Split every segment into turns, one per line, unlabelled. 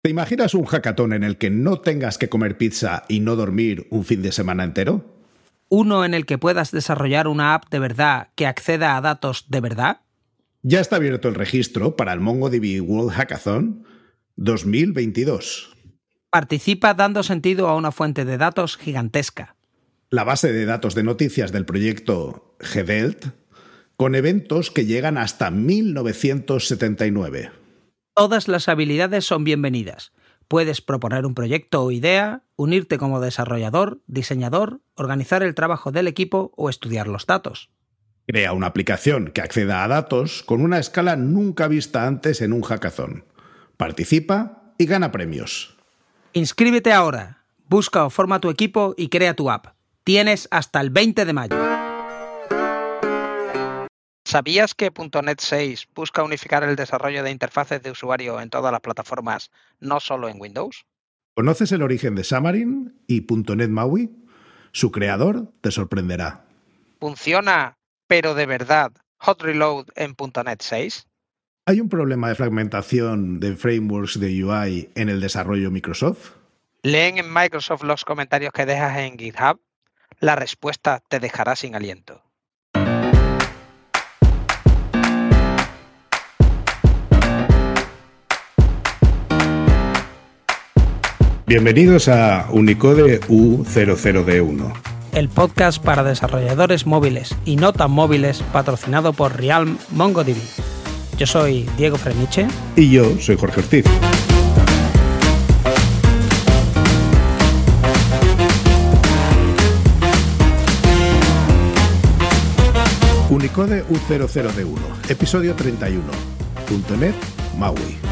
¿Te imaginas un hackathon en el que no tengas que comer pizza y no dormir un fin de semana entero?
¿Uno en el que puedas desarrollar una app de verdad que acceda a datos de verdad?
Ya está abierto el registro para el MongoDB World Hackathon 2022.
Participa dando sentido a una fuente de datos gigantesca.
La base de datos de noticias del proyecto GDELT, con eventos que llegan hasta 1979.
Todas las habilidades son bienvenidas. Puedes proponer un proyecto o idea, unirte como desarrollador, diseñador, organizar el trabajo del equipo o estudiar los datos.
Crea una aplicación que acceda a datos con una escala nunca vista antes en un hackathon. Participa y gana premios.
Inscríbete ahora. Busca o forma tu equipo y crea tu app. Tienes hasta el 20 de mayo. ¿Sabías que .NET 6 busca unificar el desarrollo de interfaces de usuario en todas las plataformas, no solo en Windows?
¿Conoces el origen de Xamarin y .NET MAUI? Su creador te sorprenderá.
¿Funciona, pero de verdad, Hot Reload en .NET 6?
¿Hay un problema de fragmentación de frameworks de UI en el desarrollo Microsoft?
¿Leen en Microsoft los comentarios que dejas en GitHub? La respuesta te dejará sin aliento.
Bienvenidos a Unicode U00D1.
El podcast para desarrolladores móviles y no tan móviles patrocinado por Realm MongoDB. Yo soy Diego Freniche.
Y yo soy Jorge Ortiz. Unicode U00D1, episodio 31. .NET MAUI.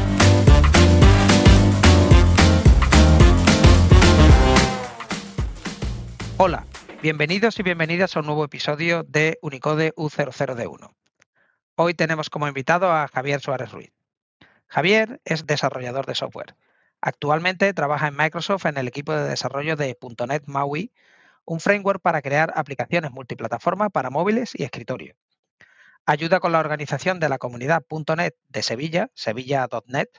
Hola, bienvenidos y bienvenidas a un nuevo episodio de Unicode U00D1. Hoy tenemos como invitado a Javier Suárez Ruiz. Javier es desarrollador de software. Actualmente trabaja en Microsoft en el equipo de desarrollo de .NET MAUI, un framework para crear aplicaciones multiplataforma para móviles y escritorio. Ayuda con la organización de la comunidad .NET de Sevilla, sevilla.net,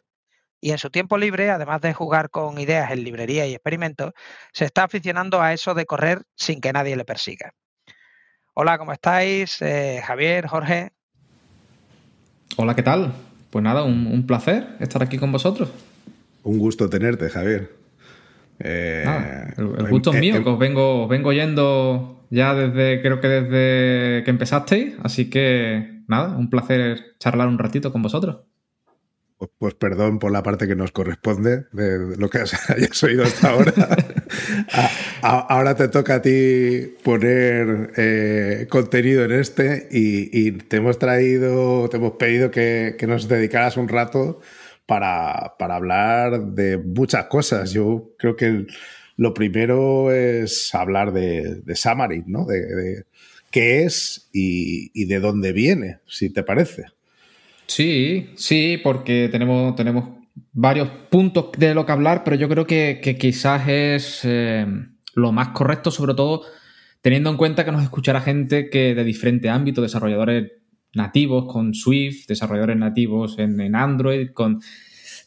y en su tiempo libre, además de jugar con ideas en librería y experimentos, se está aficionando a eso de correr sin que nadie le persiga. Hola, ¿cómo estáis? Eh, Javier, Jorge.
Hola, ¿qué tal? Pues nada, un, placer estar aquí con vosotros.
Un gusto tenerte, Javier.
Eh, el, gusto es mío, que os vengo, vengo yendo ya desde, creo que desde que empezasteis, así que nada, un placer charlar un ratito con vosotros.
Pues, pues perdón por la parte que nos corresponde de lo que hayas oído hasta ahora. ahora te toca a ti poner eh, contenido en este y, te hemos traído, te hemos pedido que, nos dedicaras un rato para, hablar de muchas cosas. Yo creo que lo primero es hablar de, de Samarin, ¿no? De, qué es y de dónde viene, si te parece.
Sí, sí, porque tenemos, tenemos varios puntos de lo que hablar, pero yo creo que, quizás es eh, lo más correcto, sobre todo teniendo en cuenta que nos escuchará gente que de diferente ámbito, desarrolladores nativos con Swift, desarrolladores nativos en, Android, con...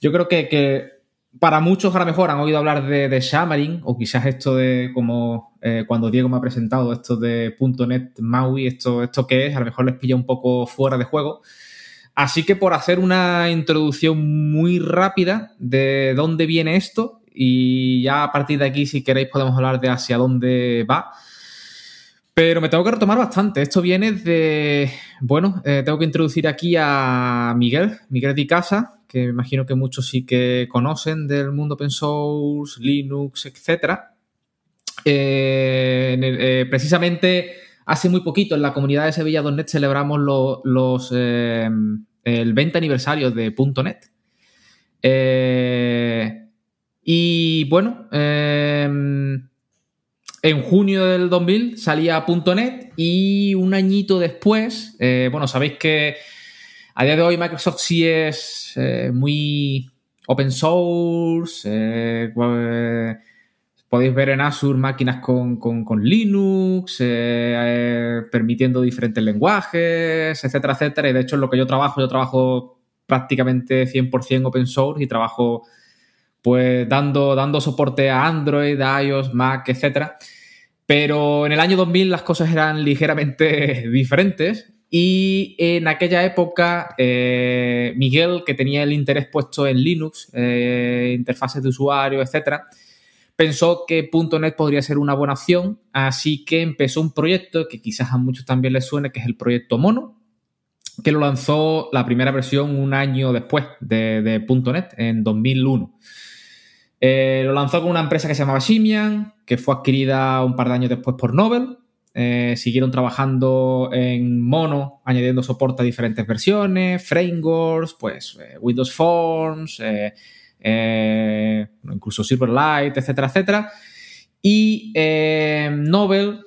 Yo creo que, para muchos a lo mejor han oído hablar de, de Xamarin, o quizás esto de como eh, cuando Diego me ha presentado esto de .NET MAUI, esto, esto que es, a lo mejor les pilla un poco fuera de juego. Así que por hacer una introducción muy rápida de dónde viene esto y ya a partir de aquí si queréis podemos hablar de hacia dónde va. Pero me tengo que retomar bastante. Esto viene de, bueno, eh, tengo que introducir aquí a Miguel, Miguel de Casa, que me imagino que muchos sí que conocen del mundo open source, Linux, etc. Eh, eh, precisamente hace muy poquito en la comunidad de Sevilla.net celebramos los, eh, el 20 aniversario de .net. Eh, y bueno, eh, en junio del 2000 salía .net y un añito después, bueno, sabéis que a día de hoy Microsoft sí es muy open source, Podéis ver en Azure máquinas con, Linux, eh, eh, permitiendo diferentes lenguajes, etcétera, etcétera. Y de hecho, en lo que yo trabajo, yo trabajo prácticamente 100% open source y trabajo pues dando, dando soporte a Android, a iOS, Mac, etc. Pero en el año 2000 las cosas eran ligeramente diferentes y en aquella época eh, Miguel, que tenía el interés puesto en Linux, interfaces de usuario, etc., pensó que .NET podría ser una buena opción, así que empezó un proyecto que quizás a muchos también les suene, que es el proyecto Mono, que lo lanzó la primera versión un año después de, de .NET, en 2001. Eh, lo lanzó con una empresa que se llamaba Simian, que fue adquirida un par de años después por Nobel. Eh, siguieron trabajando en Mono, añadiendo soporte a diferentes versiones, frameworks, pues eh, Windows Forms, incluso Silverlight, etcétera, etcétera. Y Nobel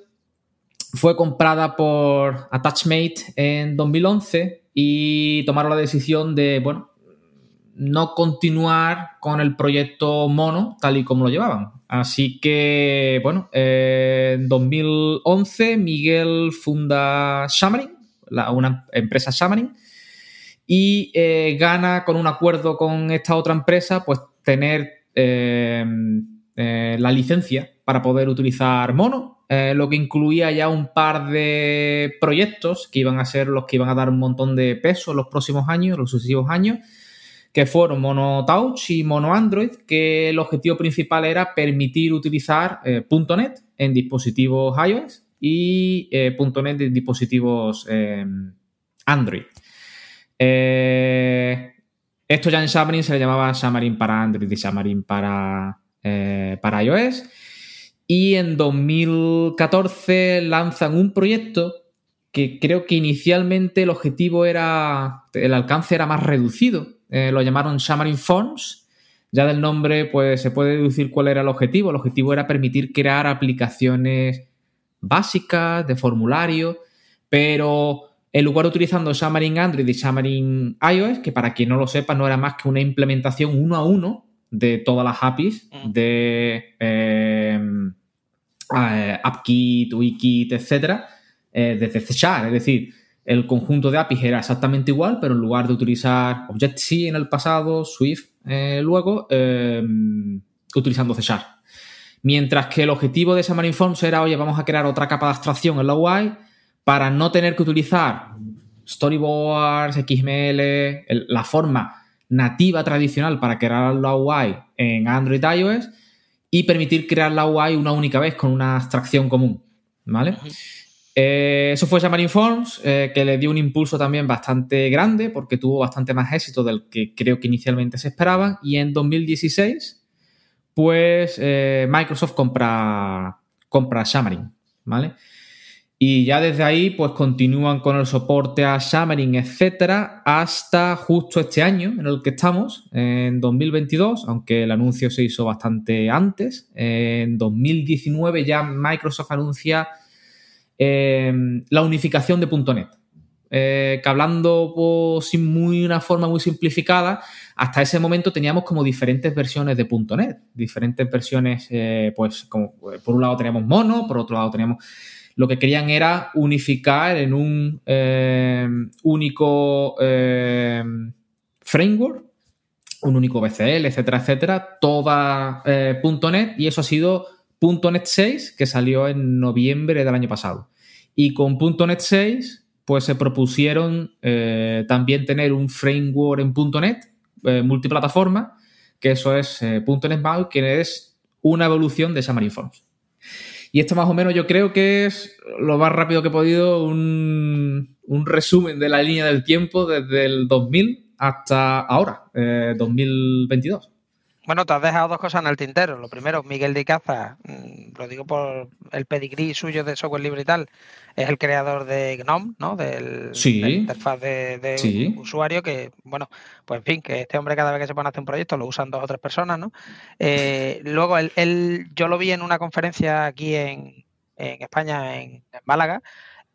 fue comprada por Attachmate en 2011 y tomaron la decisión de, bueno, no continuar con el proyecto Mono tal y como lo llevaban. Así que, bueno, en 2011 Miguel funda Xamarin, una empresa Xamarin, y eh, gana con un acuerdo con esta otra empresa, pues tener eh, eh, la licencia para poder utilizar Mono, lo que incluía ya un par de proyectos que iban a ser los que iban a dar un montón de peso en los próximos años, los sucesivos años que fueron Mono Touch y Mono Android, que el objetivo principal era permitir utilizar .NET en dispositivos iOS y .NET en dispositivos Android. Eh, esto ya en Xamarin se le llamaba Xamarin para Android y Xamarin para, para iOS. Y en 2014 lanzan un proyecto que creo que inicialmente el objetivo era, el alcance era más reducido, eh, lo llamaron Xamarin Forms. Ya del nombre, pues se puede deducir cuál era el objetivo. El objetivo era permitir crear aplicaciones básicas de formulario, pero en lugar de utilizando Xamarin Android y Xamarin iOS, que para quien no lo sepa no era más que una implementación uno a uno de todas las APIs mm. de eh, eh, AppKit, Wikit, etcétera, desde C es decir, el conjunto de APIs era exactamente igual, pero en lugar de utilizar Objective-C en el pasado, Swift eh, luego, em, utilizando C. Mientras que el objetivo de Xamarin Forms era, oye, vamos a crear otra capa de abstracción en la UI para no tener que utilizar storyboards, XML, la forma nativa tradicional para crear la UI en Android y iOS y permitir crear la UI una única vez con una abstracción común. ¿Vale? Eh, eso fue Xamarin Forms, eh, que le dio un impulso también bastante grande porque tuvo bastante más éxito del que creo que inicialmente se esperaba. Y en 2016, pues eh, Microsoft compra, compra Xamarin, ¿vale? Y ya desde ahí, pues continúan con el soporte a Xamarin, etcétera, hasta justo este año en el que estamos, en 2022, aunque el anuncio se hizo bastante antes. En 2019 ya Microsoft anuncia Em, la unificación de .NET. Eh, que hablando pues, muy una forma muy simplificada, hasta ese momento teníamos como diferentes versiones de .NET, diferentes versiones, eh, pues como eh, por un lado teníamos Mono, por otro lado teníamos... Lo que querían era unificar en un em, único em, framework, un único BCL, etcétera, etcétera, toda .NET y eso ha sido .NET 6, que salió en noviembre del año pasado. Y con .NET 6, pues se propusieron eh, también tener un framework en .NET eh, multiplataforma, que eso es eh, .NET que es una evolución de Xamarin Forms. Y esto más o menos yo creo que es lo más rápido que he podido un, un resumen de la línea del tiempo desde el 2000 hasta ahora, 2022.
Bueno, te has dejado dos cosas en el tintero. Lo primero, Miguel de Caza, mm, lo digo por el pedigrí suyo de software libre y tal, es el creador de GNOME, ¿no? Del,
sí.
de la interfaz de, usuario que, bueno, pues en fin, que este hombre cada vez que se pone a hacer un proyecto lo usan dos o tres personas, ¿no? Eh, luego, él, yo lo vi en una conferencia aquí en, en España, en Málaga,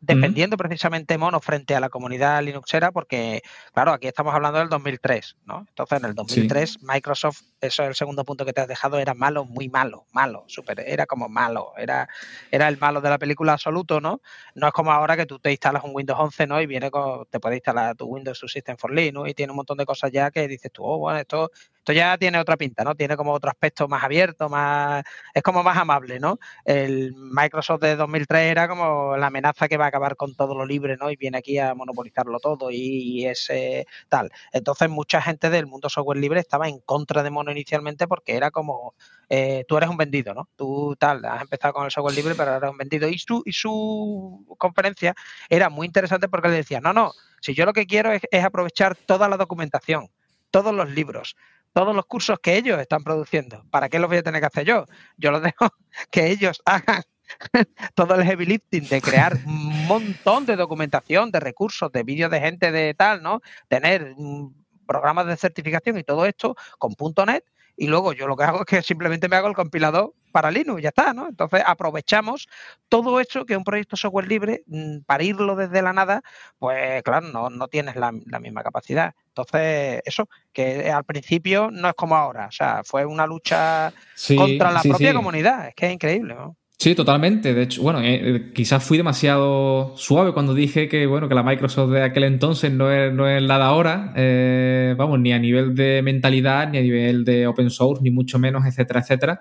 defendiendo precisamente Mono frente a la comunidad Linuxera, porque, claro, aquí estamos hablando del 2003, ¿no? Entonces, en el 2003, Microsoft, eso es el segundo punto que te has dejado, era malo, muy malo, malo, súper, era como malo, era, era el malo de la película absoluto, ¿no? No es como ahora que tú te instalas un Windows 11, ¿no? Y viene con, te puede instalar tu Windows System for Linux y tiene un montón de cosas ya que dices tú, oh, bueno, esto Esto ya tiene otra pinta, ¿no? Tiene como otro aspecto más abierto, más es como más amable, ¿no? El Microsoft de 2003 era como la amenaza que va a acabar con todo lo libre, ¿no? Y viene aquí a monopolizarlo todo y, ese tal. Entonces mucha gente del mundo software libre estaba en contra de Mono inicialmente porque era como eh, tú eres un vendido, ¿no? Tú tal, has empezado con el software libre, pero eres un vendido. Y su, y su conferencia era muy interesante porque le decía, no, no, si yo lo que quiero es, aprovechar toda la documentación, todos los libros, todos los cursos que ellos están produciendo. ¿Para qué los voy a tener que hacer yo? Yo los dejo que ellos hagan todo el heavy lifting de crear un montón de documentación, de recursos, de vídeos de gente de tal, ¿no? Tener mm, programas de certificación y todo esto con .NET y luego yo lo que hago es que simplemente me hago el compilador para Linux, ya está, ¿no? Entonces aprovechamos todo eso que un proyecto software libre, mm, para irlo desde la nada, pues claro, no, tienes la, misma capacidad. Entonces, eso, que al principio no es como ahora, o sea, fue una lucha contra la propia comunidad, es que es increíble, ¿no?
Sí, totalmente. De hecho, bueno, eh, eh, quizás fui demasiado suave cuando dije que, bueno, que la Microsoft de aquel entonces no es, no es la de ahora, eh, vamos, ni a nivel de mentalidad, ni a nivel de open source, ni mucho menos, etcétera, etcétera.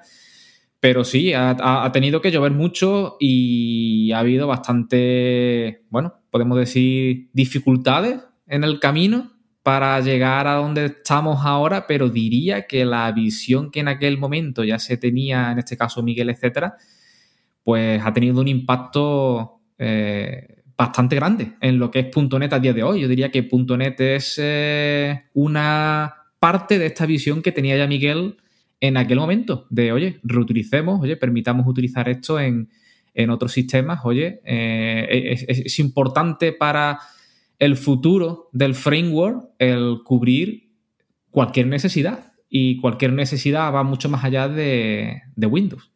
Pero sí, ha, tenido que llover mucho y ha habido bastante, bueno, podemos decir, dificultades en el camino para llegar a donde estamos ahora, pero diría que la visión que en aquel momento ya se tenía, en este caso Miguel, etcétera, pues ha tenido un impacto eh, bastante grande en lo que es .NET a día de hoy. Yo diría que .NET es eh, una parte de esta visión que tenía ya Miguel en aquel momento, de, oye, reutilicemos, oye, permitamos utilizar esto en, otros sistemas, oye, eh, es, importante para el futuro del framework el cubrir cualquier necesidad y cualquier necesidad va mucho más allá de Windows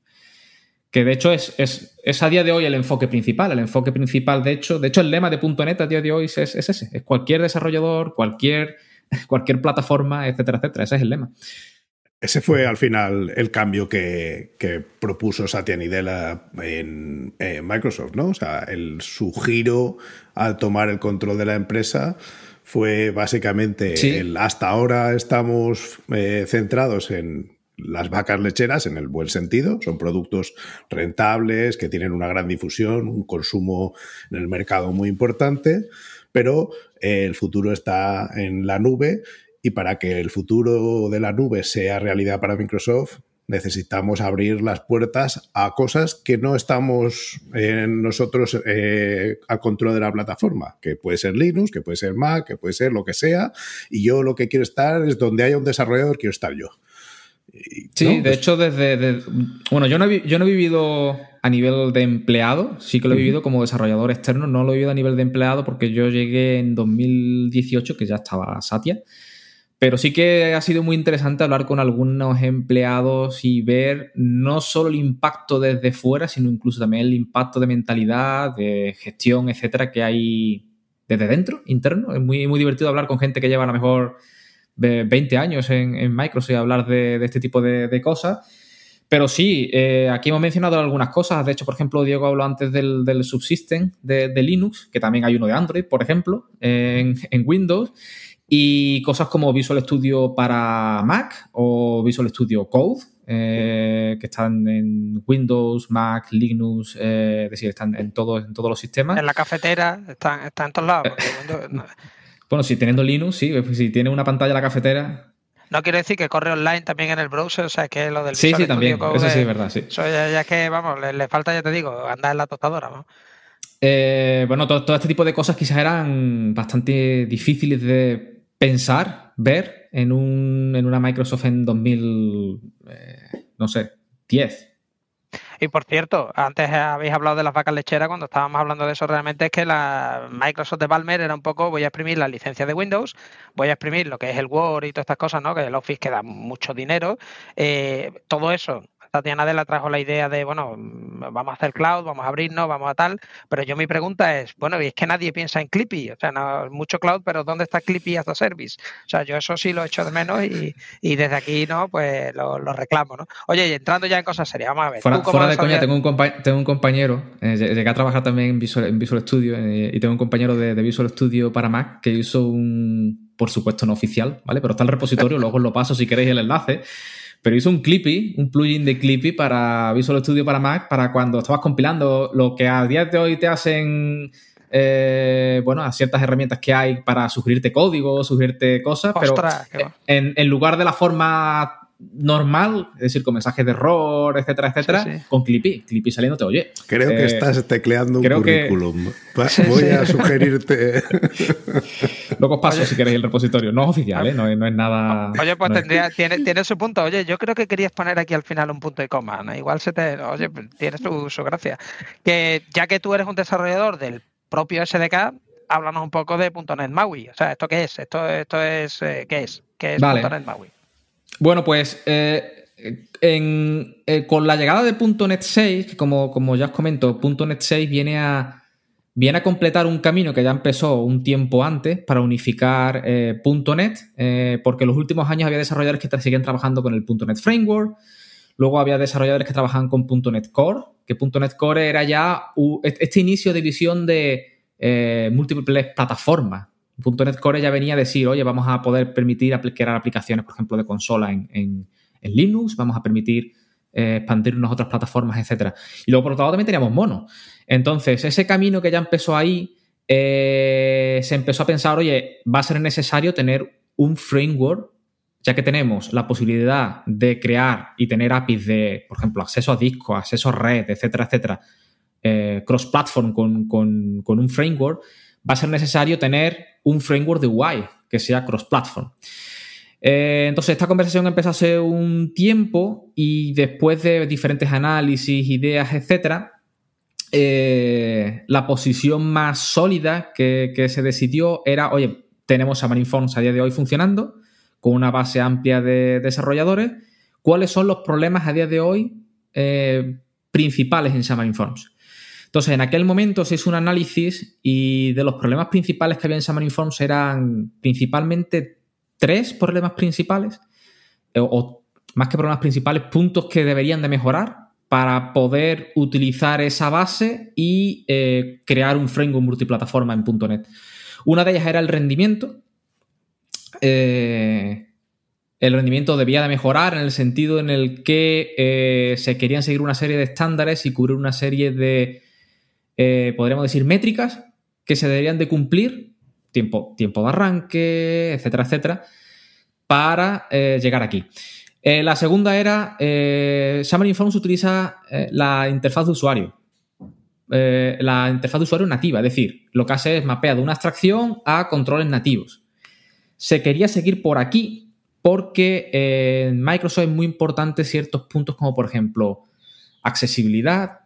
que de hecho es, es, a día de hoy el enfoque principal. El enfoque principal, de hecho, de hecho el lema de .NET a día de hoy es, ese, es cualquier desarrollador, cualquier, cualquier plataforma, etcétera, etcétera. Ese es el lema.
Ese fue al final el cambio que, propuso Satya Nadella en, Microsoft, ¿no? O sea, el, su giro al tomar el control de la empresa fue básicamente el hasta ahora estamos eh, centrados en las vacas lecheras en el buen sentido. Son productos rentables, que tienen una gran difusión, un consumo en el mercado muy importante, pero eh, el futuro está en la nube y para que el futuro de la nube sea realidad para Microsoft, necesitamos abrir las puertas a cosas que no estamos nosotros eh, al control de la plataforma, que puede ser Linux, que puede ser Mac, que puede ser lo que sea, y yo lo que quiero estar es donde haya un desarrollador, quiero estar yo.
Sí, de pues hecho, desde. bueno, yo no, he, yo no he vivido a nivel de empleado, sí que lo he vivido como desarrollador externo, no lo he vivido a nivel de empleado porque yo llegué en 2018, que ya estaba Satya. Pero sí que ha sido muy interesante hablar con algunos empleados y ver no solo el impacto desde fuera, sino incluso también el impacto de mentalidad, de gestión, etcétera, que hay desde dentro, interno. Es muy, muy divertido hablar con gente que lleva a lo mejor 20 años en, Microsoft y hablar de, este tipo de, cosas. Pero sí, eh, aquí hemos mencionado algunas cosas. De hecho, por ejemplo, Diego habló antes del, subsystem de, Linux, que también hay uno de Android, por ejemplo, en, Windows. Y cosas como Visual Studio para Mac o Visual Studio Code, eh, que están en Windows, Mac, Linux, eh, es decir, están en, todos en todos los sistemas.
En la cafetera, están, están en todos lados.
Bueno, si teniendo Linux, sí, pues, si tiene una pantalla en la cafetera.
No quiero decir que corre online también en el browser, o sea, que lo del
Sí, sí, también. eso sí es verdad, sí.
Eso ya, es que, vamos, le, falta, ya te digo, andar en la tostadora, ¿no?
Eh, bueno, todo, este tipo de cosas quizás eran bastante difíciles de pensar, ver en, un, en una Microsoft en 2000, eh, no sé, 10,
y por cierto, antes habéis hablado de las vacas lecheras, cuando estábamos hablando de eso, realmente es que la Microsoft de Balmer era un poco, voy a exprimir la licencia de Windows, voy a exprimir lo que es el Word y todas estas cosas, ¿no? Que el Office que da mucho dinero. Eh, todo eso Tatiana la trajo la idea de, bueno, vamos a hacer cloud, vamos a abrirnos, vamos a tal, pero yo mi pregunta es, bueno, y es que nadie piensa en Clippy, o sea, no, mucho cloud, pero ¿dónde está Clippy as a service? O sea, yo eso sí lo echo de menos y, y desde aquí, ¿no? Pues lo, reclamo, ¿no? Oye, y entrando ya en cosas serias, vamos a ver.
Fuera, de coña, tengo un, tengo un compañero, eh, llegué a trabajar también en Visual, en Visual Studio eh, y tengo un compañero de, de Visual Studio para Mac que hizo un por supuesto no oficial, ¿vale? Pero está el repositorio, luego os lo paso si queréis el enlace. Pero hizo un Clippy, un plugin de Clippy para Visual Studio para Mac, para cuando estabas compilando lo que a día de hoy te hacen eh, bueno, a ciertas herramientas que hay para sugerirte código, sugerirte cosas, pero en, en, lugar de la forma normal, es decir, con mensajes de error, etcétera, etcétera, con Clippy. Clippy saliendo oye.
Creo que eh, estás tecleando un currículum. Voy a sugerirte.
Luego os paso si queréis el repositorio. No es oficial, ¿eh? no, es nada.
Oye, pues tendría, tiene, su punto. Oye, yo creo que querías poner aquí al final un punto y coma. Igual se te. Oye, pues tiene su, su gracia. Que ya que tú eres un desarrollador del propio SDK, háblanos un poco de .NET MAUI. O sea, ¿esto qué es? ¿Esto, esto es eh, qué es? ¿Qué es .NET MAUI?
Bueno, pues eh, eh, con la llegada de .NET 6, que como, ya os comento, .NET 6 viene a, completar un camino que ya empezó un tiempo antes para unificar eh, .NET, porque en los últimos años había desarrolladores que seguían trabajando con el .NET Framework, luego había desarrolladores que trabajaban con .NET Core, que .NET Core era ya este inicio de visión de múltiples plataformas, .NET Core ya venía a decir, oye, vamos a poder permitir crear aplicaciones, por ejemplo, de consola en, Linux, vamos a permitir eh, expandirnos a otras plataformas, etc. Y luego, por otro lado, también teníamos Mono. Entonces, ese camino que ya empezó ahí, eh, se empezó a pensar, oye, va a ser necesario tener un framework, ya que tenemos la posibilidad de crear y tener APIs de, por ejemplo, acceso a disco, acceso a red, etcétera, etcétera, eh, cross-platform con, con un framework, va a ser necesario tener un framework de UI que sea cross-platform. Eh, entonces, esta conversación empezó hace un tiempo y después de diferentes análisis, ideas, etc., eh, la posición más sólida que, se decidió era, oye, tenemos Forms a día de hoy funcionando, con una base amplia de desarrolladores. ¿Cuáles son los problemas a día de hoy eh, principales en Xamarin Forms? Entonces, en aquel momento se hizo un análisis y de los problemas principales que había en Xamarin Forms eran principalmente tres problemas principales, eh, o, más que problemas principales, puntos que deberían de mejorar para poder utilizar esa base y eh, crear un framework multiplataforma en .NET. Una de ellas era el rendimiento. Eh, el rendimiento debía de mejorar en el sentido en el que se querían seguir una serie de estándares y cubrir una serie de eh, podríamos decir, métricas que se deberían de cumplir, tiempo, tiempo de arranque, etcétera, etcétera, para eh, llegar aquí. Eh, la segunda era, Xamarin Forms utiliza la interfaz de usuario. la interfaz de usuario nativa, es decir, lo que hace es mapear de una abstracción a controles nativos. Se quería seguir por aquí porque en Microsoft es muy importante ciertos puntos como por ejemplo accesibilidad,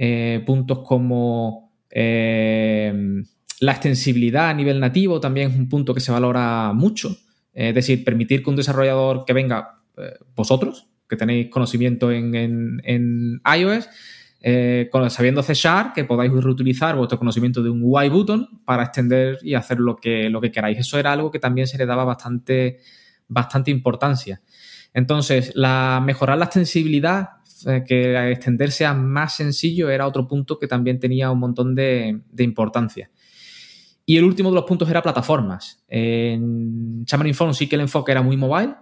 eh, puntos como eh, la extensibilidad a nivel nativo también es un punto que se valora mucho. es decir, permitir que un desarrollador que venga, eh, vosotros, que tenéis conocimiento en, iOS, sabiendo C que podáis reutilizar vuestro conocimiento de un UI button para extender y hacer lo que, lo que queráis. Eso era algo que también se le daba bastante, bastante importancia. Entonces, la, mejorar la extensibilidad eh, que extender sea más sencillo era otro punto que también tenía un montón de, importancia. Y el último de los puntos era plataformas. En Xamarin Forms sí que el enfoque era muy mobile,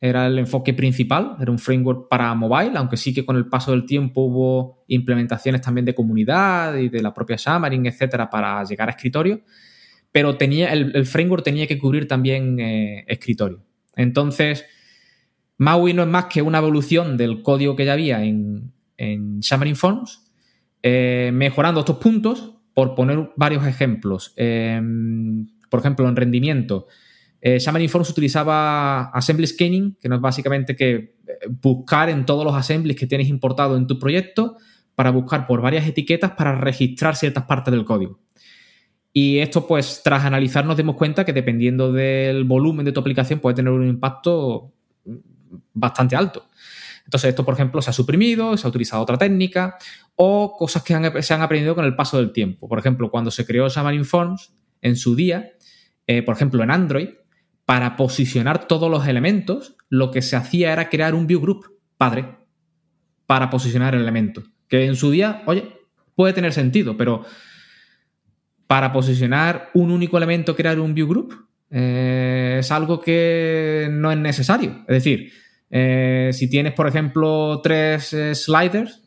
era el enfoque principal, era un framework para mobile, aunque sí que con el paso del tiempo hubo implementaciones también de comunidad y de la propia Xamarin, etcétera, para llegar a escritorio, pero tenía, el, framework tenía que cubrir también eh, escritorio. Entonces, MAUI no es más que una evolución del código que ya había en, en Xamarin Forms, eh, mejorando estos puntos, por poner varios ejemplos. Em, por ejemplo, en rendimiento, eh, Xamarin Forms utilizaba Assembly Scanning, que no es básicamente que eh, buscar en todos los assemblies que tienes importado en tu proyecto para buscar por varias etiquetas para registrar ciertas partes del código. Y esto, pues, tras analizar, nos dimos cuenta que dependiendo del volumen de tu aplicación puede tener un impacto bastante alto. Entonces, esto, por ejemplo, se ha suprimido, se ha utilizado otra técnica o cosas que se han aprendido con el paso del tiempo. Por ejemplo, cuando se creó Xamarin Forms en su día, eh, por ejemplo, en Android, para posicionar todos los elementos, lo que se hacía era crear un view group padre para posicionar el elemento. Que en su día, oye, puede tener sentido, pero para posicionar un único elemento, crear un view group, es algo que no es necesario. Es decir, si tienes, por ejemplo, tres sliders,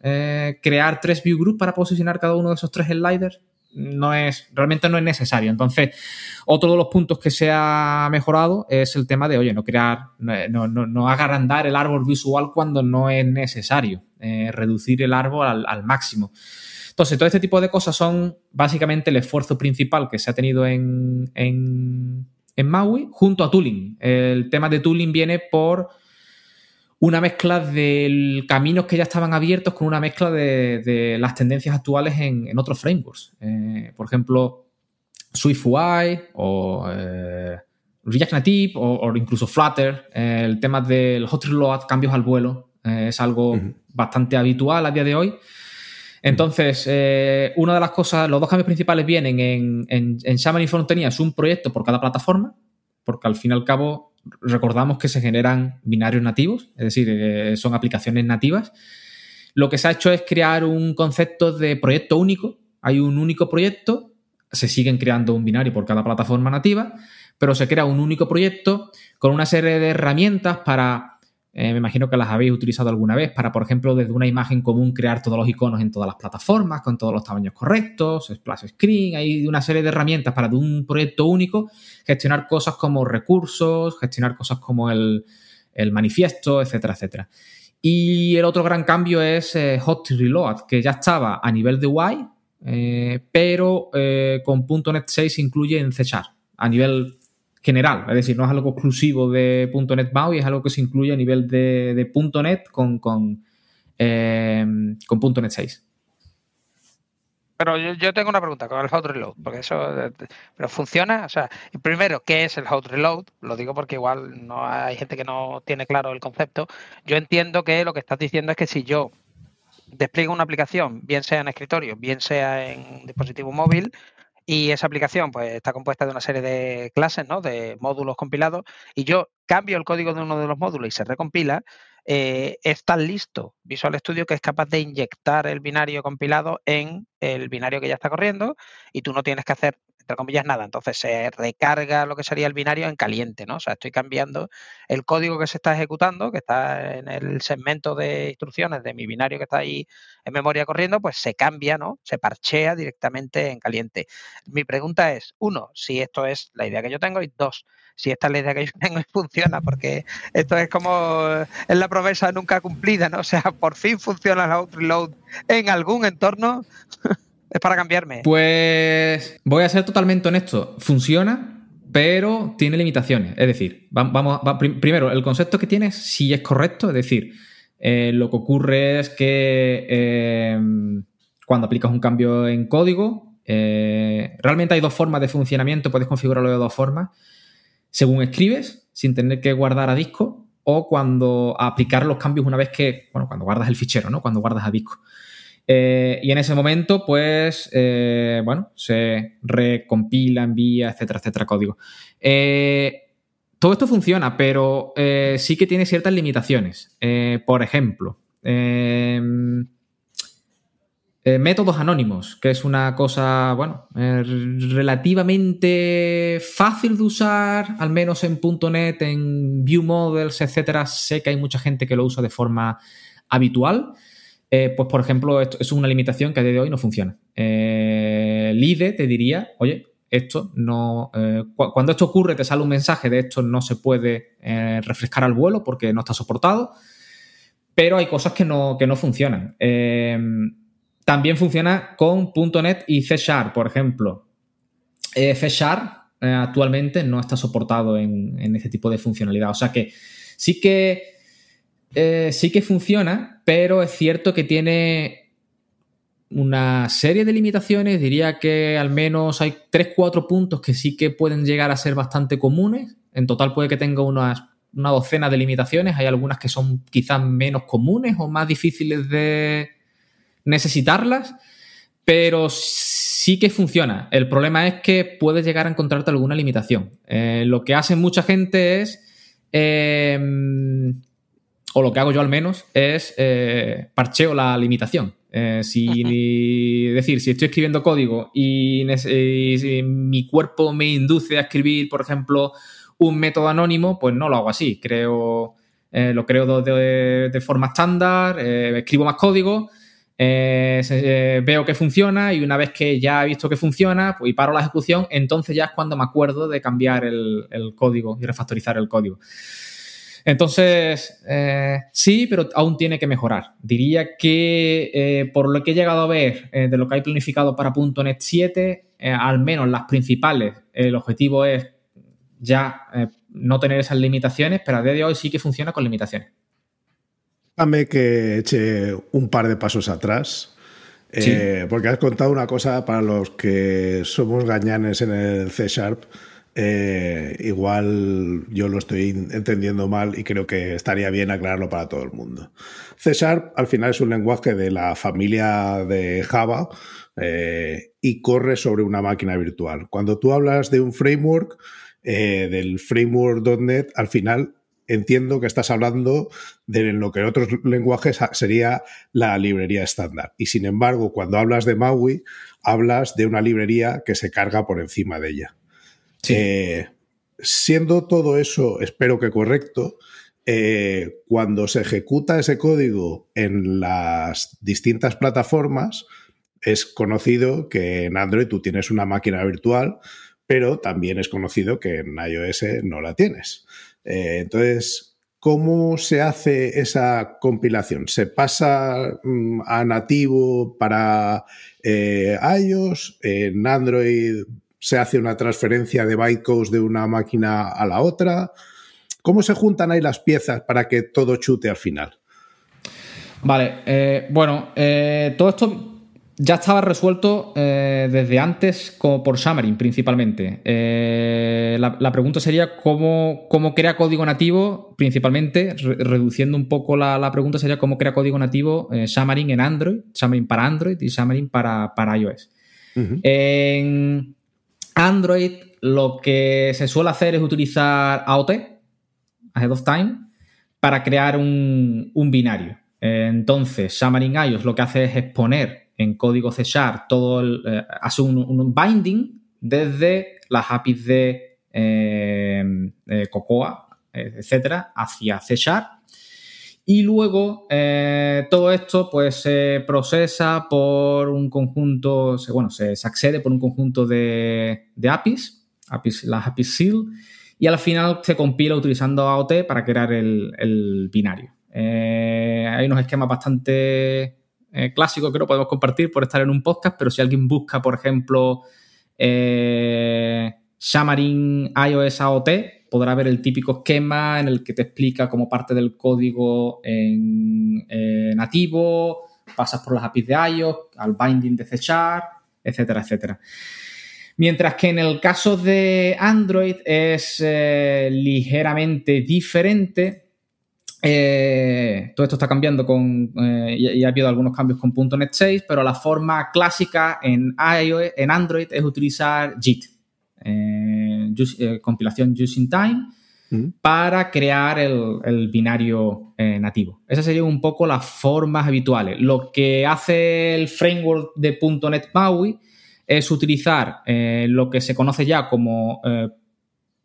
crear tres view groups para posicionar cada uno de esos tres sliders no es, realmente no es necesario. Entonces, otro de los puntos que se ha mejorado es el tema de, oye, no crear, no, no, el árbol visual cuando no es necesario, eh, reducir el árbol al, máximo. Entonces, todo este tipo de cosas son básicamente el esfuerzo principal que se ha tenido en, en, en Maui junto a tooling. El tema de tooling viene por una mezcla de caminos que ya estaban abiertos con una mezcla de, las tendencias actuales en, otros frameworks. Eh, por ejemplo, SwiftUI o eh, React Native o, incluso Flutter. Eh, el tema del hot reload, cambios al vuelo, es algo bastante habitual a día de hoy. Entonces, una de las cosas, los dos cambios principales vienen en, en, en Xamarin Front tenías un proyecto por cada plataforma, porque al fin y al cabo recordamos que se generan binarios nativos, es decir, eh, son aplicaciones nativas. Lo que se ha hecho es crear un concepto de proyecto único. Hay un único proyecto, se siguen creando un binario por cada plataforma nativa, pero se crea un único proyecto con una serie de herramientas para eh, me imagino que las habéis utilizado alguna vez para, por ejemplo, desde una imagen común crear todos los iconos en todas las plataformas, con todos los tamaños correctos, splash screen, hay una serie de herramientas para de un proyecto único gestionar cosas como recursos, gestionar cosas como el, manifiesto, etcétera, etcétera. Y el otro gran cambio es eh, Hot Reload, que ya estaba a nivel de UI, eh, pero con .NET 6 incluye en C a nivel general, es decir, no es algo exclusivo de .NET MAUI, es algo que se incluye a nivel de, .NET con, eh, .NET 6.
Pero yo, tengo una pregunta con el hot reload, porque eso, pero funciona, o sea, primero, ¿qué es el hot reload? Lo digo porque igual no hay gente que no tiene claro el concepto. Yo entiendo que lo que estás diciendo es que si yo despliego una aplicación, bien sea en escritorio, bien sea en dispositivo móvil, y esa aplicación pues, está compuesta de una serie de clases, ¿no? de módulos compilados, y yo cambio el código de uno de los módulos y se recompila, eh, listo Visual Studio que es capaz de inyectar el binario compilado en el binario que ya está corriendo y tú no tienes que hacer entre comillas, nada. Entonces se recarga lo que sería el binario en caliente, ¿no? O sea, estoy cambiando el código que se está ejecutando, que está en el segmento de instrucciones de mi binario que está ahí en memoria corriendo, pues se cambia, ¿no? Se parchea directamente en caliente. Mi pregunta es, uno, si esto es la idea que yo tengo, y dos, si esta es la idea que yo tengo y funciona, porque esto es como es la promesa nunca cumplida, ¿no? O sea, por fin funciona el outreload en algún entorno. Es para cambiarme.
Pues voy a ser totalmente honesto. Funciona, pero tiene limitaciones. Es decir, vamos, primero, el concepto que tienes sí es correcto. Es decir, eh, lo que ocurre es que eh, cuando aplicas un cambio en código, eh, realmente hay dos formas de funcionamiento. Puedes configurarlo de dos formas. Según escribes, sin tener que guardar a disco, o cuando aplicar los cambios una vez que, bueno, cuando guardas el fichero, ¿no? Cuando guardas a disco. Eh, y en ese momento, pues, eh, bueno, se recompila, envía, etcétera, etcétera, código. Eh, todo esto funciona, pero sí que tiene ciertas limitaciones. por ejemplo, métodos anónimos, que es una cosa, bueno, relativamente fácil de usar, al menos en .NET, en View Models, etcétera. Sé que hay mucha gente que lo usa de forma habitual. Eh, pues por ejemplo, esto, es una limitación que a día de hoy no funciona. Eh, LIDE te diría, oye, esto no. Eh, cuando esto ocurre, te sale un mensaje de esto no se puede eh, refrescar al vuelo porque no está soportado. Pero hay cosas que no, que no funcionan. también funciona con .NET y C Sharp, por ejemplo. C Sharp actualmente no está soportado en, en este tipo de funcionalidad. O sea que sí que eh, sí que funciona, pero es cierto que tiene una serie de limitaciones. Diría que al menos hay 3-4 puntos que sí que pueden llegar a ser bastante comunes. En total puede que tenga unas, una docena de limitaciones. Hay algunas que son quizás menos comunes o más difíciles de necesitarlas, pero sí que funciona. El problema es que puedes llegar a encontrarte alguna limitación. Eh, lo que hace mucha gente es eh, o lo que hago yo al menos, es eh, parcheo la limitación. Eh, si, decir, si estoy escribiendo código y, mi cuerpo me induce a escribir, por ejemplo, un método anónimo, pues no lo hago así. Creo, eh, lo creo de, forma estándar, eh, escribo más código, veo que funciona y una vez que ya he visto que funciona pues, y paro la ejecución, entonces ya es cuando me acuerdo de cambiar el código y refactorizar el código. Entonces, eh, sí, pero aún tiene que mejorar. Diría que eh, por lo que he llegado a ver eh, de lo que hay planificado para .NET 7, al menos las principales, el objetivo es ya no tener esas limitaciones, pero a día de hoy sí que funciona con limitaciones.
Déjame que eche un par de pasos atrás. Porque has contado una cosa para los que somos gañanes en el C Sharp eh, igual yo lo estoy entendiendo mal y creo que estaría bien aclararlo para todo el mundo. C Sharp al final es un lenguaje de la familia de Java eh, y corre sobre una máquina virtual. Cuando tú hablas de un framework, eh, del framework.net, al final entiendo que estás hablando de lo que en otros lenguajes sería la librería estándar. Y sin embargo, cuando hablas de MAUI, hablas de una librería que se carga por encima de ella. Eh, siendo todo eso, espero que correcto, eh, cuando se ejecuta ese código en las distintas plataformas, es conocido que en Android tú tienes una máquina virtual, pero también es conocido que en iOS no la tienes. Eh, entonces, ¿cómo se hace esa compilación? ¿Se pasa mm, a nativo para iOS? ¿En Android se hace una transferencia de bytecodes de una máquina a la otra. ¿Cómo se juntan ahí las piezas para que todo chute al final?
Vale, eh, bueno, eh, todo esto ya estaba resuelto eh, desde antes como por Xamarin principalmente. La, pregunta sería cómo, cómo, crea código nativo, principalmente, reduciendo un poco la, pregunta sería cómo crea código nativo Xamarin en Android, Xamarin para Android y Xamarin para, para iOS. En Android lo que se suele hacer es utilizar AOT, Ahead of Time, para crear un, binario. Entonces, Xamarin iOS lo que hace es exponer en código C Sharp todo el, eh, hace un, binding desde las APIs de eh, Cocoa, etcétera, hacia C Sharp y luego eh, todo esto pues se procesa por un conjunto, bueno, se, accede por un conjunto de, APIs, APIs, las APIs SEAL, y al final se compila utilizando AOT para crear el, binario. Eh, hay unos esquemas bastante eh, clásicos que no podemos compartir por estar en un podcast, pero si alguien busca, por ejemplo, Xamarin iOS AOT, podrá ver el típico esquema en el que te explica como parte del código en, eh, nativo, pasas por las APIs de iOS, al binding de C etcétera, etcétera. Mientras que en el caso de Android es eh, ligeramente diferente. Eh, todo esto está cambiando con, y, ha habido algunos cambios con .NET 6, pero la forma clásica en, iOS, en Android es utilizar JIT, eh, eh, compilación using time mm. para crear el, binario eh, nativo. Esas serían un poco las formas habituales. Lo que hace el framework de .NET MAUI es utilizar lo que se conoce ya como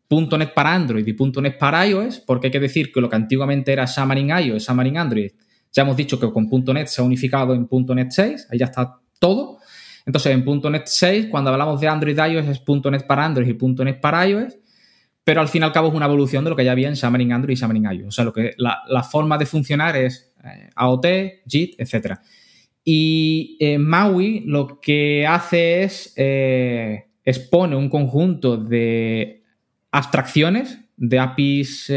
.NET para Android y .NET para iOS, porque hay que decir que lo que antiguamente era Xamarin iOS, Xamarin Android, ya hemos dicho que con .NET se ha unificado en .NET 6, ahí ya está todo. Entonces, en .NET 6, cuando hablamos de Android iOS, es .NET para Android y .NET para iOS, pero al fin y al cabo es una evolución de lo que ya había en Xamarin Android y Xamarin iOS. O sea, lo que, la, forma de funcionar es eh, AOT, JIT, etc. Y eh, MAUI lo que hace es eh, expone un conjunto de abstracciones, de APIs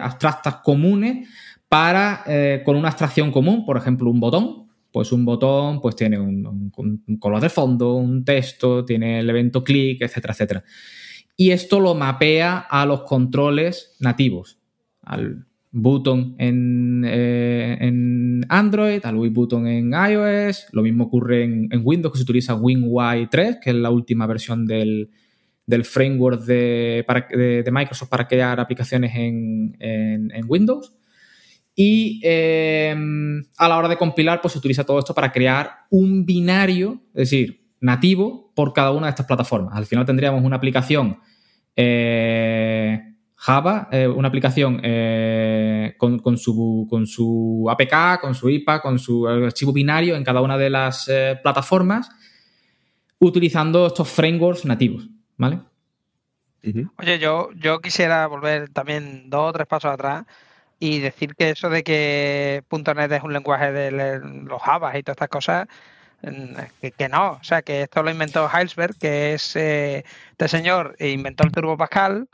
abstractas comunes para, con una abstracción común, por ejemplo, un botón, pues un botón pues tiene un, color de fondo, un texto, tiene el evento click, etcétera, etcétera. Y esto lo mapea a los controles nativos, al button en, eh, Android, al Wii button en iOS, lo mismo ocurre en, Windows que se utiliza WinUI 3, que es la última versión del, framework de, Microsoft para crear aplicaciones en, en Windows. Y em, a la hora de compilar, pues se utiliza todo esto para crear un binario, es decir, nativo por cada una de estas plataformas. Al final tendríamos una aplicación eh, Java, eh, una aplicación eh, con, su, con, su, APK, con su IPA, con su archivo binario en cada una de las eh, plataformas, utilizando estos frameworks nativos, ¿vale?
Oye, yo, yo quisiera volver también dos o tres pasos atrás y decir que eso de que .NET es un lenguaje de los Java y todas estas cosas, mm, que, no, o sea, que esto lo inventó Heilsberg, que es este señor, inventó el Turbo Pascal,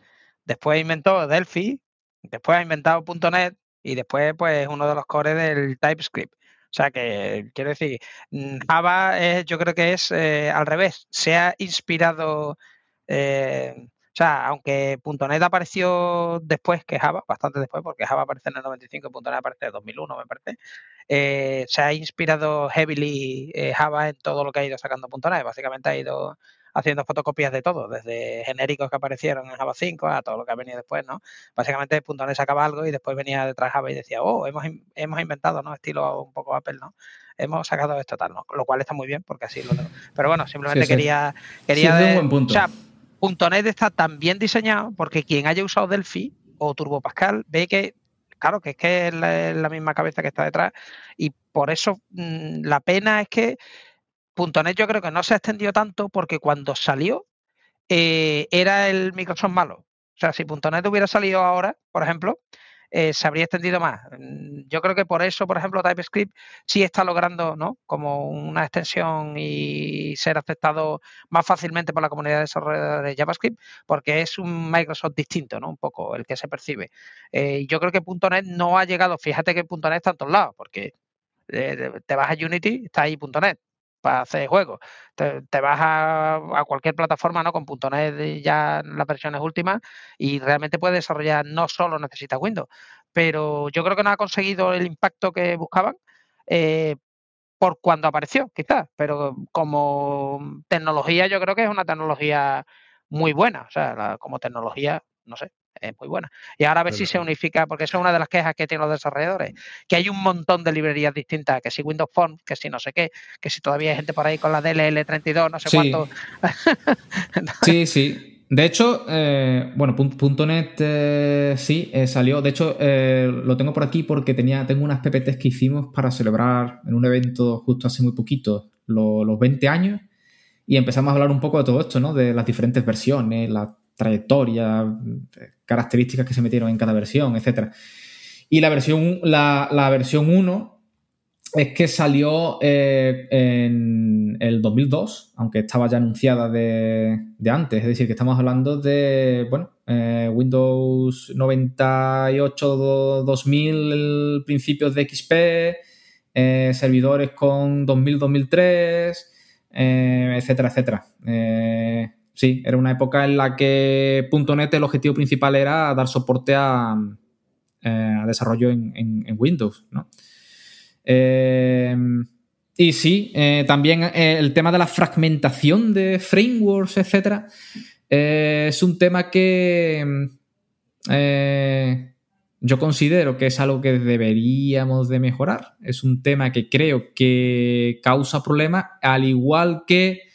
Después inventó Delphi, después ha inventado .NET y después pues uno de los cores del TypeScript. O sea que, quiero decir, mm, Java es, yo creo que es eh, al revés. Se ha inspirado, eh, sea, aunque .NET apareció después que Java, bastante después, porque Java aparece en el 95 y .NET aparece en 2001, me parece, eh, se ha inspirado heavily Java en todo lo que ha ido sacando .NET. Básicamente ha ido haciendo fotocopias de todo, desde genéricos que aparecieron en Java 5 a todo lo que ha venido después, ¿no? Básicamente .NET sacaba algo y después venía detrás Java y decía, oh, hemos, hemos inventado, ¿no? Estilo un poco Apple, ¿no? Hemos sacado esto tal, ¿no? Lo cual está muy bien porque así lo tengo. Pero bueno, simplemente quería... quería
O sea,
.NET está tan bien diseñado porque quien haya usado Delphi o Turbo Pascal ve que claro, que es que es la, misma cabeza que está detrás y por eso mm, la pena es que .NET yo creo que no se ha extendido tanto porque cuando salió eh, era el Microsoft malo. O sea, si .NET hubiera salido ahora, por ejemplo, eh, se habría extendido más. Mm, yo creo que por eso, por ejemplo, TypeScript sí está logrando, ¿no? Como una extensión y ser aceptado más fácilmente por la comunidad de desarrolladores de JavaScript, porque es un Microsoft distinto, ¿no? Un poco el que se percibe. Eh, yo creo que .NET no ha llegado, fíjate que .NET está en todos lados, porque te vas a Unity, está ahí .NET para hacer juegos. Te, vas a, cualquier plataforma ¿no? con .NET ya las versiones últimas y realmente puedes desarrollar, no solo necesitas Windows, pero yo creo que no ha conseguido el impacto que buscaban eh, por cuando apareció, quizás, pero como tecnología yo creo que es una tecnología muy buena, o sea, como tecnología, no sé, es muy buena. Y ahora a ver si se unifica, porque eso es una de las quejas que tienen los desarrolladores, que hay un montón de librerías distintas, que si Windows Phone, que si no sé qué, que si todavía hay gente por ahí con la DLL32, no sé cuánto.
sí, sí. De hecho, eh, bueno, .NET eh, sí eh, salió. De hecho, lo tengo por aquí porque tenía, tengo unas PPTs que hicimos para celebrar en un evento justo hace muy poquito los 20 años y empezamos a hablar un poco de todo esto, ¿no? De las diferentes versiones, las trayectoria, características que se metieron en cada versión, etc. Y la versión, la, versión 1 es que salió eh, en el 2002, aunque estaba ya anunciada de, antes, es decir, que estamos hablando de, bueno, eh, Windows 98, 2000, principios de XP, eh, servidores con 2000, 2003, etcétera, etcétera sí, era una época en la que .NET el objetivo principal era dar soporte a, eh, desarrollo en, Windows, ¿no? Eh, y sí, eh, también el tema de la fragmentación de frameworks, etcétera, es un tema que yo considero que es algo que deberíamos de mejorar. Es un tema que creo que causa problemas, al igual que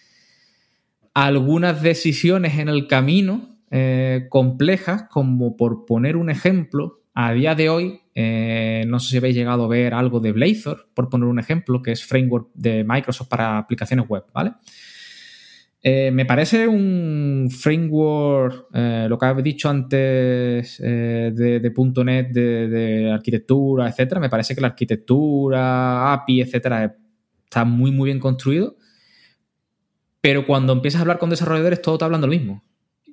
algunas decisiones en el camino eh, complejas, como por poner un ejemplo, a día de hoy, eh, no sé si habéis llegado a ver algo de Blazor, por poner un ejemplo, que es framework de Microsoft para aplicaciones web, ¿vale? Eh, me parece un framework, lo que habéis dicho antes de, .NET, de, de, arquitectura, etcétera. Me parece que la arquitectura, API, etcétera, está muy, muy bien construido. Pero cuando empiezas a hablar con desarrolladores, todo está hablando lo mismo.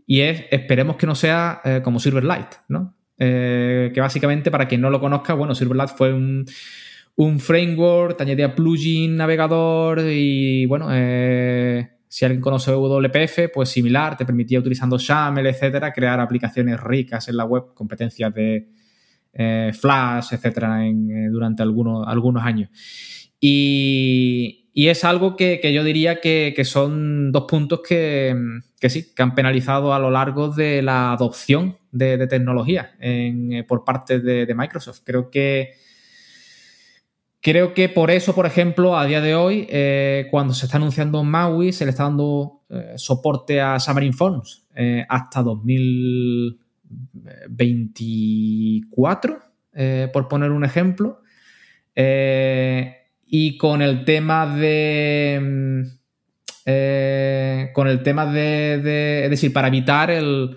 Y es, esperemos que no sea eh, como Silverlight, ¿no? Eh, que básicamente, para quien no lo conozca, bueno, Silverlight fue un, framework, te añadía plugin, navegador y, bueno, eh, si alguien conoce WPF, pues similar, te permitía utilizando SAML, etcétera, crear aplicaciones ricas en la web, competencias de Flash, etcétera, durante algunos, algunos años. Y, es algo que, yo diría que, son dos puntos que, sí, que han penalizado a lo largo de la adopción de, tecnología eh, por parte de, Microsoft. Creo que Creo que por eso, por ejemplo, a día de hoy, eh, cuando se está anunciando Maui, se le está dando eh, soporte a Xamarin Forms hasta 2024, por poner un ejemplo. Y con el tema de. Mm, eh, con el tema de, Es decir, para evitar el.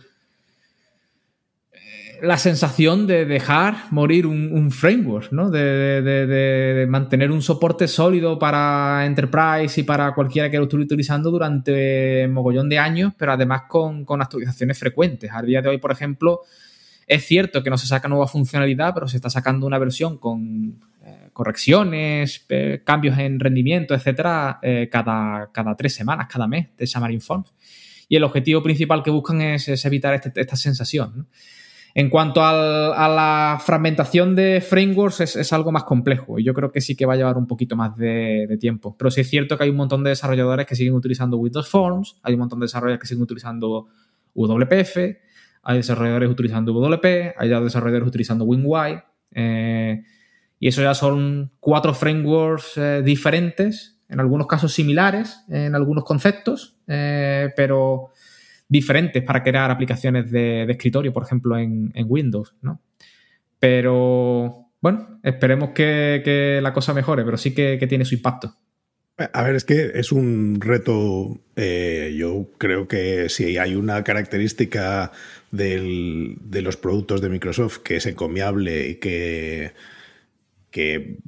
Eh, la sensación de dejar morir un, framework, ¿no? De, mantener un soporte sólido para Enterprise y para cualquiera que lo esté utilizando durante mogollón de años, pero además con, con actualizaciones frecuentes. A día de hoy, por ejemplo, es cierto que no se saca nueva funcionalidad, pero se está sacando una versión con correcciones, cambios en rendimiento, etcétera, eh, cada, cada, tres semanas, cada mes de Xamarin Forms. Y el objetivo principal que buscan es, evitar este, esta sensación. En cuanto a la fragmentación de frameworks, es, algo más complejo yo creo que sí que va a llevar un poquito más de, tiempo. Pero sí es cierto que hay un montón de desarrolladores que siguen utilizando Windows Forms, hay un montón de desarrolladores que siguen utilizando WPF, hay desarrolladores utilizando WP, hay desarrolladores utilizando WinY. Y eso ya son cuatro frameworks eh, diferentes, en algunos casos similares, en algunos conceptos, eh, pero diferentes para crear aplicaciones de, escritorio, por ejemplo, en, Windows, ¿no? Pero bueno, esperemos que, la cosa mejore, pero sí que, tiene su impacto.
A ver, es que es un reto. Eh, yo creo que si hay una característica de los productos de Microsoft que es encomiable y que que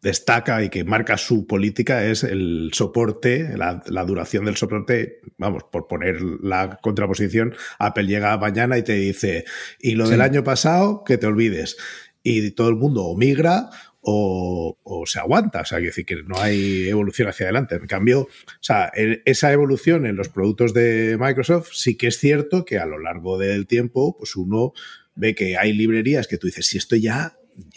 destaca y que marca su política es el soporte, la, duración del soporte. Vamos, por poner la contraposición, Apple llega mañana y te dice, y lo del año pasado, que te olvides. Y todo el mundo o migra o, se aguanta. O sea, quiero decir que no hay evolución hacia adelante. En cambio, o sea, esa evolución en los productos de Microsoft sí que es cierto que a lo largo del tiempo, pues uno ve que hay librerías que tú dices, si esto ya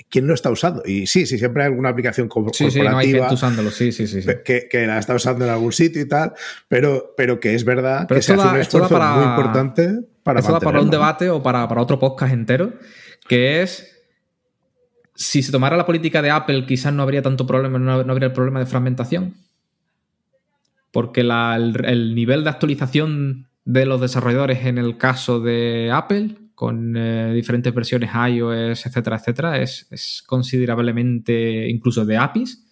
¿quién lo está usando? Y sí, sí, siempre hay alguna aplicación corporativa
sí, sí, no hay gente usándolo. Sí, sí, sí,
que, que, la está usando en algún sitio y tal, pero, pero que es verdad que se hace un esfuerzo para, muy importante para
Esto da para un debate o para, para otro podcast entero, que es si se tomara la política de Apple, quizás no habría tanto problema, no, habría el problema de fragmentación. Porque el, nivel de actualización de los desarrolladores en el caso de Apple con eh, diferentes versiones iOS, etcétera, etcétera, es, considerablemente, incluso de APIs,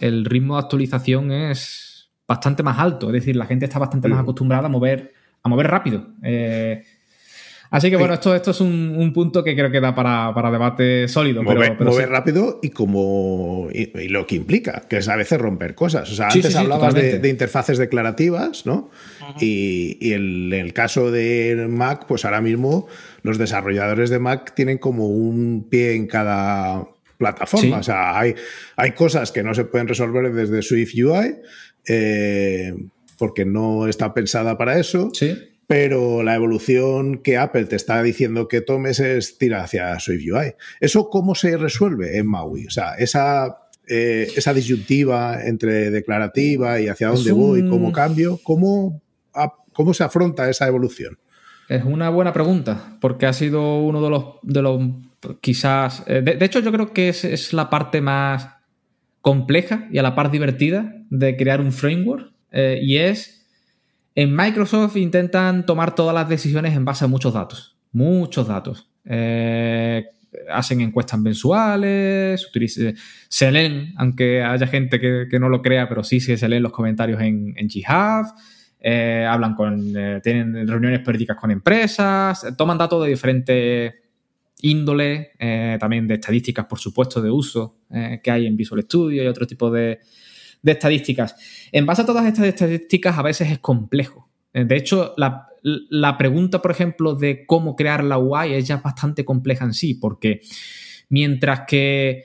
el ritmo de actualización es bastante más alto. Es decir, la gente está bastante más acostumbrada a mover, a mover rápido. Eh, así que bueno, esto, esto es un, punto que creo que da para, debate sólido.
Mover, mover rápido y como y, lo que implica, que es a veces romper cosas. O sea, antes hablabas de, interfaces declarativas, ¿no? Y, en el caso de Mac, pues ahora mismo los desarrolladores de Mac tienen como un pie en cada plataforma. O sea, hay, hay cosas que no se pueden resolver desde Swift UI eh, porque no está pensada para eso. Pero la evolución que Apple te está diciendo que tomes es tirar hacia Swift UI. ¿Eso cómo se resuelve en Maui? O sea, esa eh, esa disyuntiva entre declarativa y hacia dónde voy, cómo cambio, ¿cómo ¿Cómo se afronta esa evolución?
Es una buena pregunta, porque ha sido uno de los, de los quizás... Eh, de, hecho, yo creo que es, la parte más compleja y a la par divertida de crear un framework, eh, y es, en Microsoft intentan tomar todas las decisiones en base a muchos datos, muchos datos. Eh, hacen encuestas mensuales, se leen, aunque haya gente que, no lo crea, pero sí, se leen los comentarios en, en GitHub. Eh, hablan con, eh, tienen reuniones periódicas con empresas, toman datos de diferentes índole, eh, también de estadísticas, por supuesto, de uso que hay en Visual Studio y otro tipo de, estadísticas. En base a todas estas estadísticas, a veces es complejo. De hecho, la, la, pregunta, por ejemplo, de cómo crear la UI es ya bastante compleja en sí, porque mientras que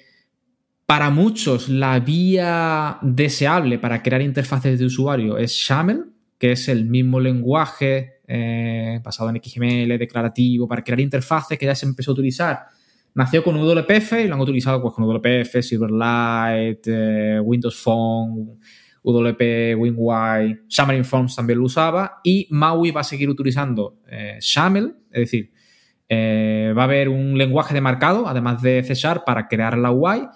para muchos la vía deseable para crear interfaces de usuario es XAML, que es el mismo lenguaje eh, basado en XML, declarativo, para crear interfaces que ya se empezó a utilizar nació con WPF y lo han utilizado pues, con WPF, Silverlight, eh, Windows Phone, WP WinY, Xamarin Forms también lo usaba y Maui va a seguir utilizando eh, XAML, es decir, eh, va a haber un lenguaje de marcado, además de C para crear la UI,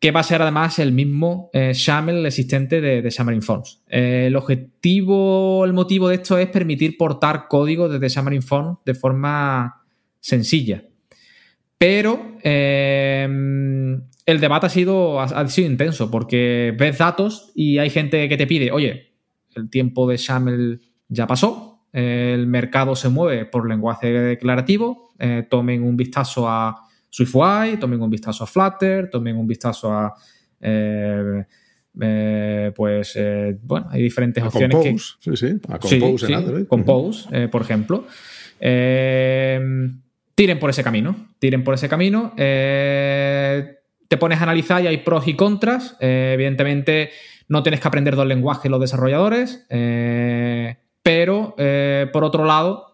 que va a ser además el mismo eh, XAML existente de, de Xamarin Forms. el objetivo, el motivo de esto es permitir portar código desde Xamarin Forms de forma sencilla. Pero el debate ha sido, ha, sido intenso porque ves datos y hay gente que te pide, oye, el tiempo de XAML ya pasó, el mercado se mueve por lenguaje declarativo, eh, tomen un vistazo a SwiftUI, tomen un vistazo a Flutter, tomen un vistazo a... Eh, eh, pues bueno, hay diferentes opciones.
Compose, sí, sí, a Compose en
Compose, por ejemplo. Tiren por ese camino, tiren por ese camino te pones a analizar y hay pros y contras. Eh, evidentemente, no tienes que aprender dos lenguajes los desarrolladores, eh, pero eh, por otro lado,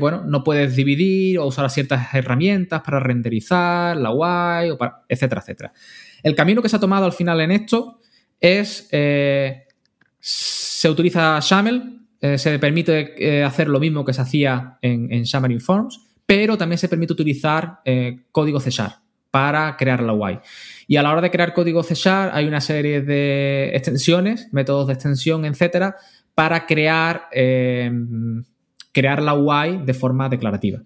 bueno, no puedes dividir o usar ciertas herramientas para renderizar la UI, o etcétera, etcétera. El camino que se ha tomado al final en esto es, se utiliza XAML, se permite hacer lo mismo que se hacía en, en Xamarin Forms, pero también se permite utilizar código C para crear la UI. Y a la hora de crear código C hay una serie de extensiones, métodos de extensión, etcétera, para crear, eh, crear la UI de forma declarativa.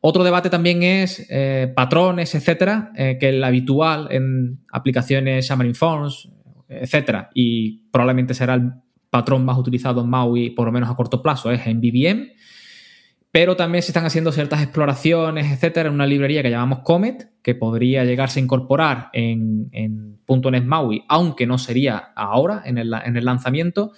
Otro debate también es eh, patrones, etcétera, eh, que el habitual en aplicaciones Xamarin Forms, etcétera, y probablemente será el patrón más utilizado en MAUI, por lo menos a corto plazo, es en BBM pero también se están haciendo ciertas exploraciones, etcétera, en una librería que llamamos Comet, que podría llegarse a incorporar en, en .NET MAUI, aunque no sería ahora en el, lanzamiento,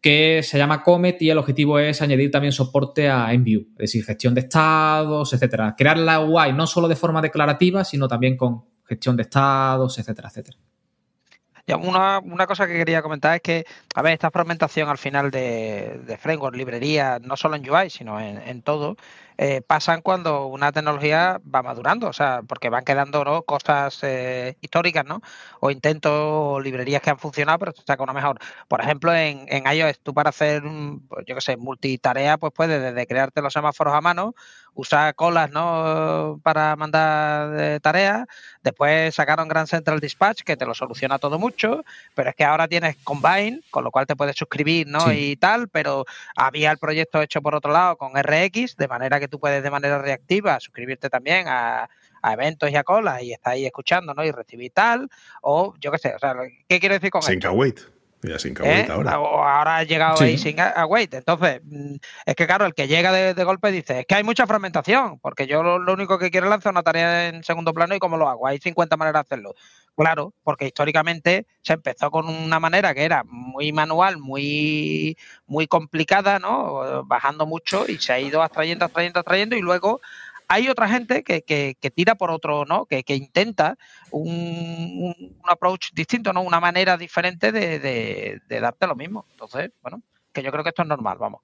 que se llama Comet y el objetivo es añadir también soporte a Enview, es decir, gestión de estados, etcétera. Crear la UI no solo de forma declarativa, sino también con gestión de estados, etcétera, etcétera.
Una, una, cosa que quería comentar es que, a ver, esta fragmentación al final de, de framework, librería, no solo en UI, sino en, en todo, eh, pasan cuando una tecnología va madurando, o sea, porque van quedando ¿no? cosas eh, históricas, ¿no? O intentos o librerías que han funcionado, pero se saca una mejor. Por ejemplo, en, en iOS, tú para hacer, pues, yo qué sé, multitarea, pues puedes desde crearte los semáforos a mano, usar colas, ¿no? Para mandar eh, tareas. Después sacaron Grand Central Dispatch, que te lo soluciona todo mucho, pero es que ahora tienes Combine, con lo cual te puedes suscribir, ¿no? Y tal, pero había el proyecto hecho por otro lado con RX, de manera que tú puedes de manera reactiva suscribirte también a, eventos y a colas y estar ahí escuchando, ¿no? Y recibir tal, o yo qué sé, o sea, ¿qué quiero decir con
Sin
esto?
Ya sin ¿Eh? ahora.
ahora ha llegado ahí sin await. Entonces, mm, es que claro, el que llega de, golpe dice, es que hay mucha fragmentación, porque yo lo, único que quiero es lanzar una tarea en segundo plano y cómo lo hago. Hay 50 maneras de hacerlo. Claro, porque históricamente se empezó con una manera que era muy manual, muy, muy complicada, ¿no? Bajando mucho y se ha ido abstrayendo, abstrayendo, abstrayendo y luego hay otra gente que, que, tira por otro, ¿no? Que, que intenta un, un, approach distinto, ¿no? Una manera diferente de, de, darte lo mismo. Entonces, bueno, que yo creo que esto es normal, vamos,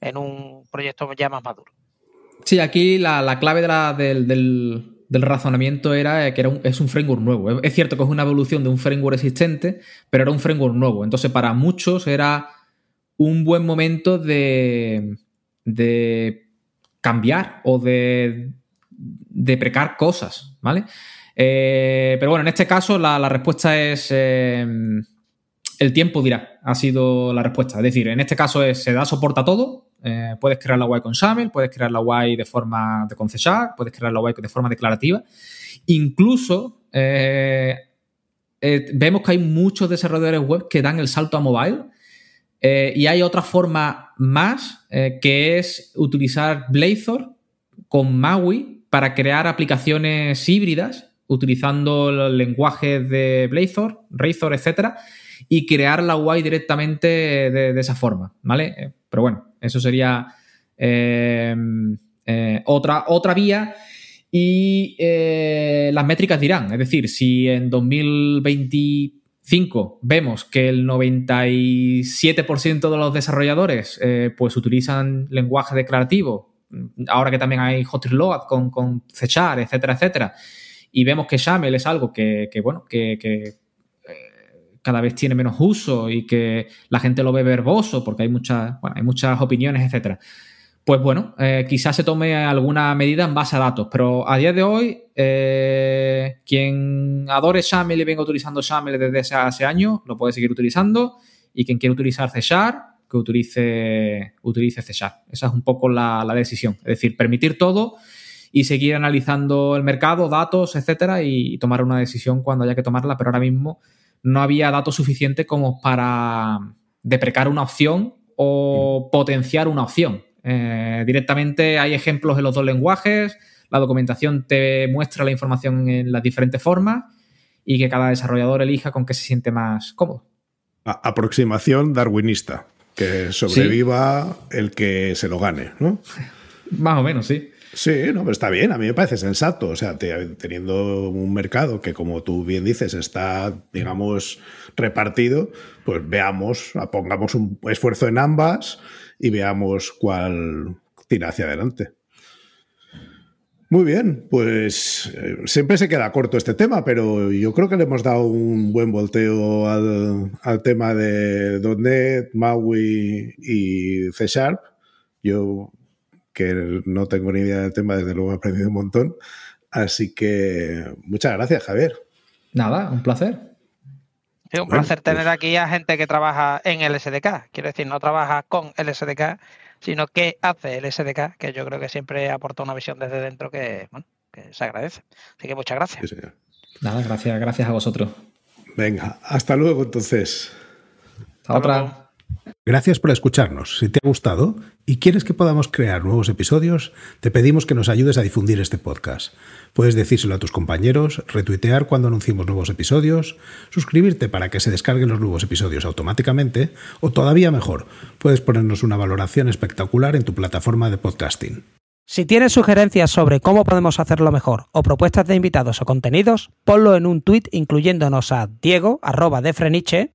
en un proyecto ya más maduro.
Sí, aquí la, la clave de la, del, del del razonamiento era que era un, es un framework nuevo. Es cierto que es una evolución de un framework existente, pero era un framework nuevo. Entonces, para muchos era un buen momento de, de cambiar o de deprecar cosas, ¿vale? Eh, pero bueno, en este caso la, respuesta es eh, el tiempo dirá, ha sido la respuesta. Es decir, en este caso es, se da soporte a todo, eh, puedes crear la UI con XAML, puedes crear la UI de forma de concesar, puedes crear la UI de forma declarativa. Incluso vemos que hay muchos desarrolladores web que dan el salto a mobile. Y hay otra forma más que es utilizar Blazor con MAUI para crear aplicaciones híbridas utilizando los lenguajes de Blazor, Razor, etcétera, y crear la UI directamente de, esa forma, ¿vale? Pero bueno, eso sería eh, eh, otra, otra vía. Y eh, las métricas dirán, es decir, si en 2025 vemos que el 97% de los desarrolladores pues utilizan lenguaje declarativo ahora que también hay hot reload con, con Cechar, etcétera, etcétera, y vemos que Shamel es algo que, bueno, que, eh, cada vez tiene menos uso y que la gente lo ve verboso porque hay muchas, hay muchas opiniones, etcétera. Pues bueno, eh, quizás se tome alguna medida en base a datos, pero a día de hoy, eh, quien adore Shamel y venga utilizando Shamel desde hace años, lo puede seguir utilizando, y quien quiere utilizar Ceshar, que utilice, utilice Esa es un poco la, decisión. Es decir, permitir todo y seguir analizando el mercado, datos, etcétera, y tomar una decisión cuando haya que tomarla, pero ahora mismo no había datos suficientes como para deprecar una opción o potenciar una opción. Eh, directamente hay ejemplos en los dos lenguajes, la documentación te muestra la información en las diferentes formas y que cada desarrollador elija con qué se siente más cómodo.
aproximación darwinista que sobreviva el que se lo gane, ¿no?
Más o menos, sí.
Sí, no, pero está bien, a mí me parece sensato. O sea, teniendo un mercado que, como tú bien dices, está, digamos, repartido, pues veamos, pongamos un esfuerzo en ambas y veamos cuál tira hacia adelante. Muy bien, pues eh, siempre se queda corto este tema, pero yo creo que le hemos dado un buen volteo al, tema de .NET, MAUI y C Sharp. Yo, que no tengo ni idea del tema, desde luego he aprendido un montón. Así que muchas gracias, Javier.
Nada, un placer.
Un placer tener pues aquí a gente que trabaja en el SDK. Quiero decir, no trabaja con el SDK, sino que hace el SDK, que yo creo que siempre aporta una visión desde dentro que, bueno, que se agradece. Así que muchas gracias.
Nada, gracias, gracias a vosotros.
Venga, hasta luego entonces.
Hasta, otra.
Gracias por escucharnos. Si te ha gustado y quieres que podamos crear nuevos episodios, te pedimos que nos ayudes a difundir este podcast. Puedes decírselo a tus compañeros, retuitear cuando anunciemos nuevos episodios, suscribirte para que se descarguen los nuevos episodios automáticamente o todavía mejor, puedes ponernos una valoración espectacular en tu plataforma de podcasting.
Si tienes sugerencias sobre cómo podemos hacerlo mejor o propuestas de invitados o contenidos, ponlo en un tuit incluyéndonos a Diego arroba de Freniche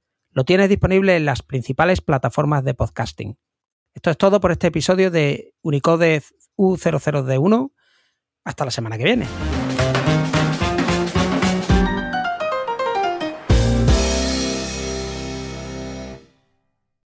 lo tienes disponible en las principales plataformas de podcasting. Esto es todo por este episodio de Unicode U00D1. Hasta la semana que viene.